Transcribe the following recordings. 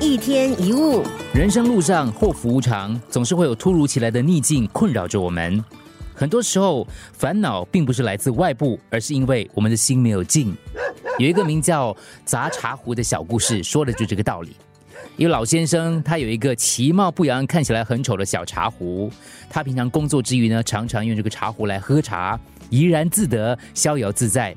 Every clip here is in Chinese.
一天一物，人生路上祸福无常，总是会有突如其来的逆境困扰着我们。很多时候，烦恼并不是来自外部，而是因为我们的心没有静。有一个名叫“砸茶壶”的小故事，说的就这个道理。一个老先生，他有一个其貌不扬、看起来很丑的小茶壶。他平常工作之余呢，常常用这个茶壶来喝茶，怡然自得，逍遥自在。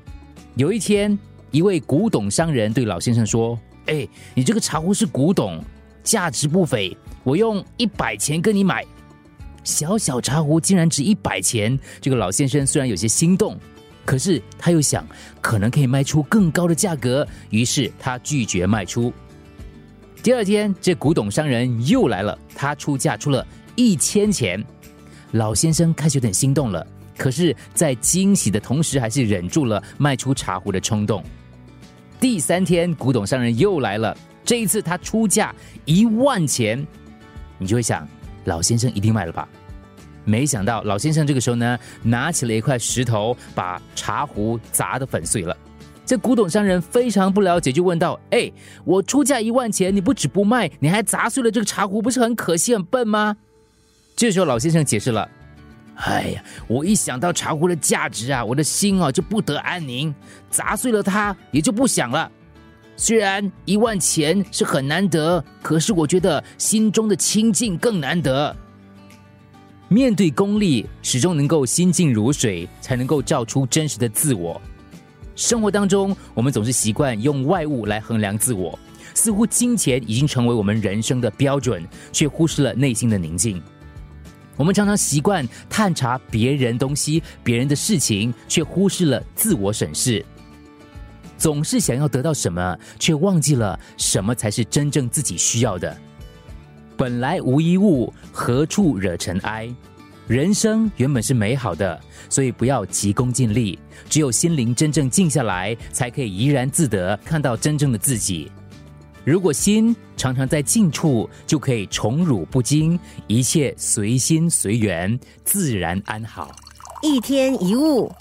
有一天，一位古董商人对老先生说：“哎，你这个茶壶是古董，价值不菲，我用一百钱跟你买。”小小茶壶竟然值一百钱，这个老先生虽然有些心动，可是他又想可能可以卖出更高的价格，于是他拒绝卖出。第二天，这古董商人又来了，他出价出了一千钱。老先生开始有点心动了，可是，在惊喜的同时，还是忍住了卖出茶壶的冲动。第三天，古董商人又来了，这一次他出价一万钱，你就会想，老先生一定卖了吧？没想到，老先生这个时候呢，拿起了一块石头，把茶壶砸得粉碎了。这古董商人非常不了解，就问道：“哎，我出价一万钱，你不止不卖，你还砸碎了这个茶壶，不是很可惜、很笨吗？”这时候老先生解释了：“哎呀，我一想到茶壶的价值啊，我的心啊就不得安宁，砸碎了它也就不想了。虽然一万钱是很难得，可是我觉得心中的清净更难得。面对功利，始终能够心静如水，才能够照出真实的自我。”生活当中，我们总是习惯用外物来衡量自我，似乎金钱已经成为我们人生的标准，却忽视了内心的宁静。我们常常习惯探查别人东西、别人的事情，却忽视了自我审视。总是想要得到什么，却忘记了什么才是真正自己需要的。本来无一物，何处惹尘埃？人生原本是美好的，所以不要急功近利。只有心灵真正静下来，才可以怡然自得，看到真正的自己。如果心常常在近处，就可以宠辱不惊，一切随心随缘，自然安好。一天一物。